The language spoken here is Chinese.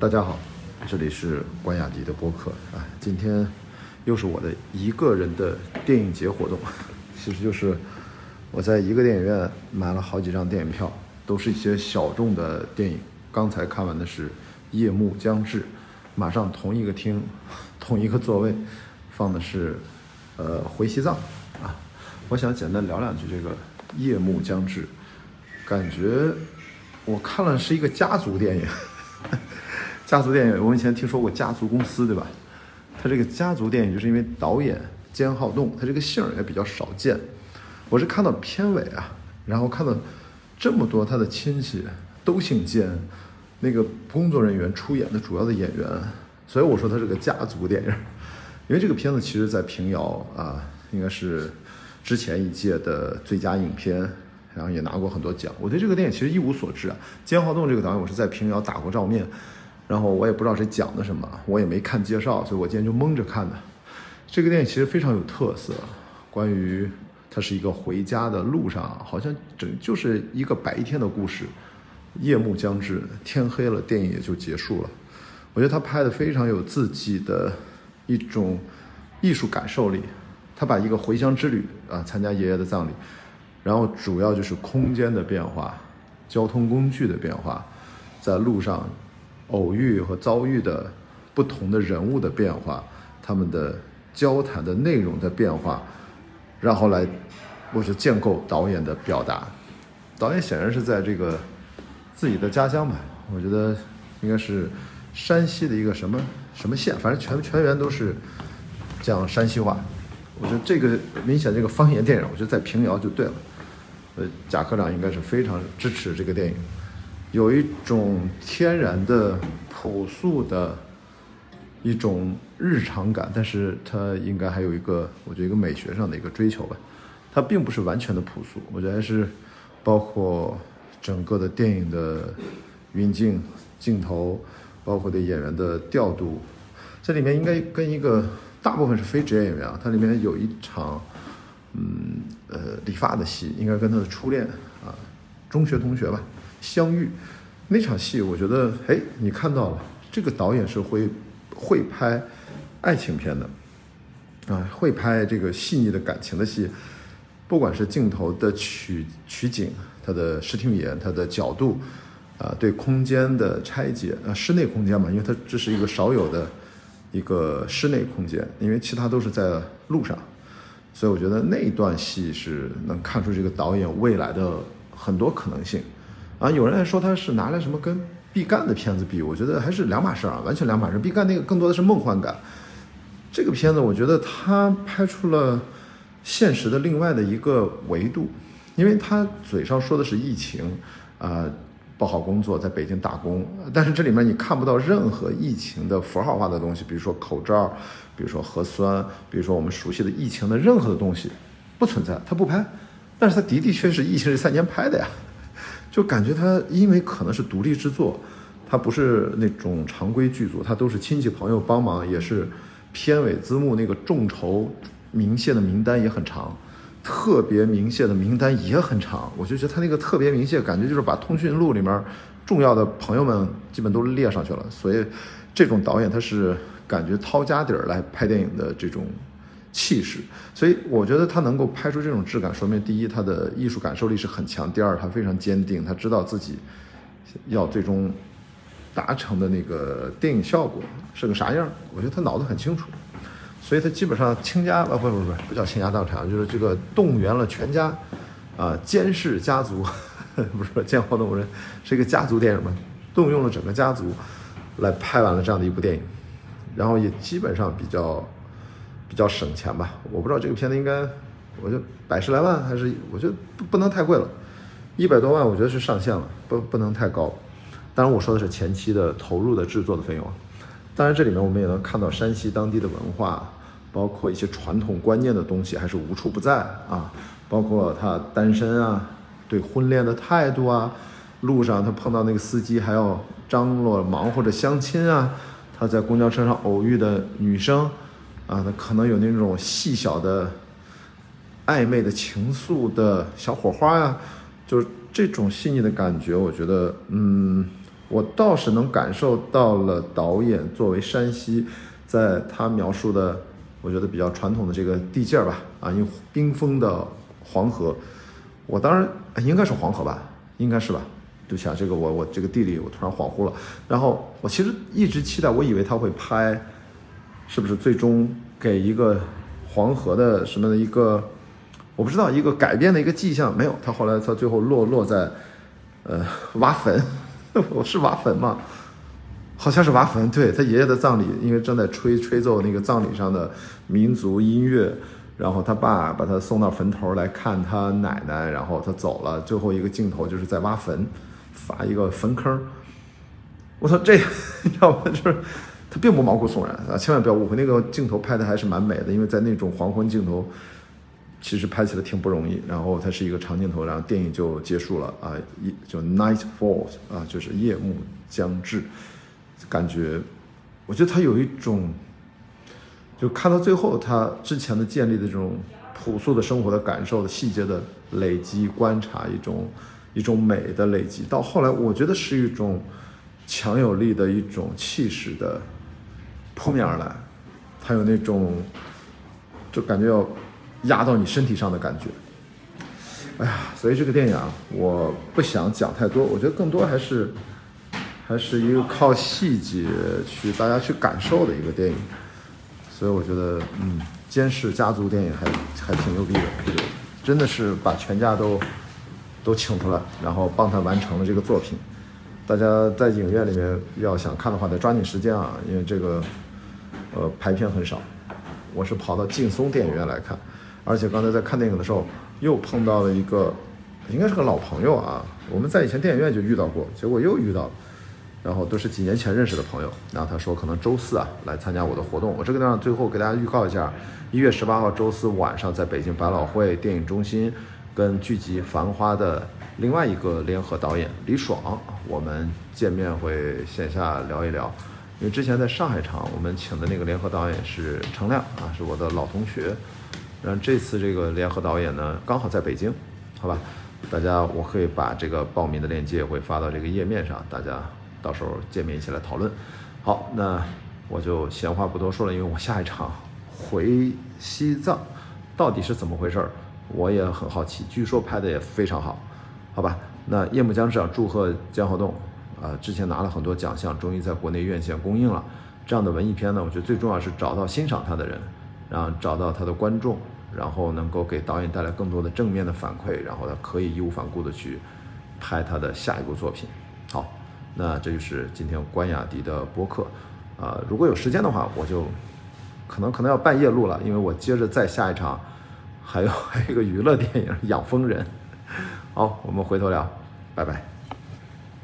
大家好，这里是关雅迪的播客啊。今天又是我的一个人的电影节活动，其实就是我在一个电影院买了好几张电影票，都是一些小众的电影。刚才看完的是《夜幕将至》，马上同一个厅，同一个座位放的是呃《回西藏》啊。我想简单聊两句这个《夜幕将至》，感觉我看了是一个家族电影。家族电影，我们以前听说过家族公司，对吧？他这个家族电影，就是因为导演兼浩栋，他这个姓也比较少见。我是看到片尾啊，然后看到这么多他的亲戚都姓兼，那个工作人员出演的主要的演员，所以我说他是个家族电影。因为这个片子其实，在平遥啊，应该是之前一届的最佳影片，然后也拿过很多奖。我对这个电影其实一无所知啊。兼浩栋这个导演，我是在平遥打过照面。然后我也不知道谁讲的什么，我也没看介绍，所以我今天就蒙着看的。这个电影其实非常有特色，关于它是一个回家的路上，好像整就是一个白天的故事。夜幕将至，天黑了，电影也就结束了。我觉得他拍的非常有自己的一种艺术感受力。他把一个回乡之旅啊，参加爷爷的葬礼，然后主要就是空间的变化、交通工具的变化，在路上。偶遇和遭遇的不同的人物的变化，他们的交谈的内容的变化，然后来，我是建构导演的表达。导演显然是在这个自己的家乡吧，我觉得应该是山西的一个什么什么县，反正全全员都是讲山西话。我觉得这个明显这个方言电影，我觉得在平遥就对了。呃，贾科长应该是非常支持这个电影。有一种天然的朴素的一种日常感，但是它应该还有一个，我觉得一个美学上的一个追求吧。它并不是完全的朴素，我觉得还是包括整个的电影的运镜、镜头，包括对演员的调度。这里面应该跟一个大部分是非职业演员啊，它里面有一场，嗯呃理发的戏，应该跟他的初恋啊，中学同学吧。相遇那场戏，我觉得，哎，你看到了，这个导演是会会拍爱情片的，啊，会拍这个细腻的感情的戏，不管是镜头的取取景，它的视听语言，它的角度，啊，对空间的拆解，啊，室内空间嘛，因为它这是一个少有的一个室内空间，因为其他都是在路上，所以我觉得那一段戏是能看出这个导演未来的很多可能性。啊，有人还说他是拿来什么跟毕赣的片子比，我觉得还是两码事啊，完全两码事。毕赣那个更多的是梦幻感，这个片子我觉得他拍出了现实的另外的一个维度，因为他嘴上说的是疫情，啊，不好工作，在北京打工，但是这里面你看不到任何疫情的符号化的东西，比如说口罩，比如说核酸，比如说我们熟悉的疫情的任何的东西，不存在，他不拍，但是他的的确是疫情这三年拍的呀。就感觉他因为可能是独立制作，他不是那种常规剧组，他都是亲戚朋友帮忙，也是片尾字幕那个众筹明谢的名单也很长，特别明谢的名单也很长。我就觉得他那个特别明谢，感觉就是把通讯录里面重要的朋友们基本都列上去了。所以这种导演他是感觉掏家底儿来拍电影的这种。气势，所以我觉得他能够拍出这种质感，说明第一，他的艺术感受力是很强；第二，他非常坚定，他知道自己要最终达成的那个电影效果是个啥样。我觉得他脑子很清楚，所以他基本上倾家啊，不不不，不叫倾家荡产，就是这个动员了全家啊，监视家族，不是建浩动人是一个家族电影嘛，动用了整个家族来拍完了这样的一部电影，然后也基本上比较。比较省钱吧，我不知道这个片子应该，我就百十来万还是，我觉得不不能太贵了，一百多万我觉得是上限了，不不能太高。当然我说的是前期的投入的制作的费用。当然这里面我们也能看到山西当地的文化，包括一些传统观念的东西还是无处不在啊，包括他单身啊，对婚恋的态度啊，路上他碰到那个司机还要张罗忙活着相亲啊，他在公交车上偶遇的女生。啊，那可能有那种细小的暧昧的情愫的小火花呀，就是这种细腻的感觉，我觉得，嗯，我倒是能感受到了导演作为山西，在他描述的，我觉得比较传统的这个地界儿吧，啊，因为冰封的黄河，我当然应该是黄河吧，应该是吧。对不起啊，这个我我这个地理我突然恍惚了。然后我其实一直期待，我以为他会拍，是不是最终给一个黄河的什么的一个，我不知道一个改变的一个迹象没有。他后来他最后落落在，呃，挖坟，我是挖坟吗？好像是挖坟。对他爷爷的葬礼，因为正在吹吹奏那个葬礼上的民族音乐，然后他爸把他送到坟头来看他奶奶，然后他走了。最后一个镜头就是在挖坟。发一个坟坑，我操，这 你知道吗？就是他并不毛骨悚然啊，千万不要误会，那个镜头拍的还是蛮美的，因为在那种黄昏镜头，其实拍起来挺不容易。然后它是一个长镜头，然后电影就结束了啊，一就 night falls 啊，就是夜幕将至，感觉，我觉得他有一种，就看到最后他之前的建立的这种朴素的生活的感受的细节的累积观察一种。一种美的累积，到后来我觉得是一种强有力的一种气势的扑面而来，它有那种就感觉要压到你身体上的感觉。哎呀，所以这个电影啊，我不想讲太多，我觉得更多还是还是一个靠细节去大家去感受的一个电影。所以我觉得，嗯，监视家族电影还还挺牛逼的，真的是把全家都。都请出来，然后帮他完成了这个作品。大家在影院里面要想看的话，得抓紧时间啊，因为这个呃排片很少。我是跑到劲松电影院来看，而且刚才在看电影的时候又碰到了一个，应该是个老朋友啊，我们在以前电影院就遇到过，结果又遇到了，然后都是几年前认识的朋友。然后他说可能周四啊来参加我的活动。我这个地方最后给大家预告一下，一月十八号周四晚上在北京百老汇电影中心。跟剧集《繁花》的另外一个联合导演李爽，我们见面会线下聊一聊。因为之前在上海场，我们请的那个联合导演是程亮啊，是我的老同学。然后这次这个联合导演呢，刚好在北京，好吧？大家我可以把这个报名的链接会发到这个页面上，大家到时候见面一起来讨论。好，那我就闲话不多说了，因为我下一场回西藏，到底是怎么回事儿？我也很好奇，据说拍的也非常好，好吧？那夜幕将至啊，祝贺江河栋，啊，之前拿了很多奖项，终于在国内院线公映了。这样的文艺片呢，我觉得最重要是找到欣赏他的人，然后找到他的观众，然后能够给导演带来更多的正面的反馈，然后他可以义无反顾的去拍他的下一部作品。好，那这就是今天关雅迪的播客，啊，如果有时间的话，我就可能可能要半夜录了，因为我接着再下一场。还有 还有一个娱乐电影《养蜂人》，好，我们回头聊，拜拜。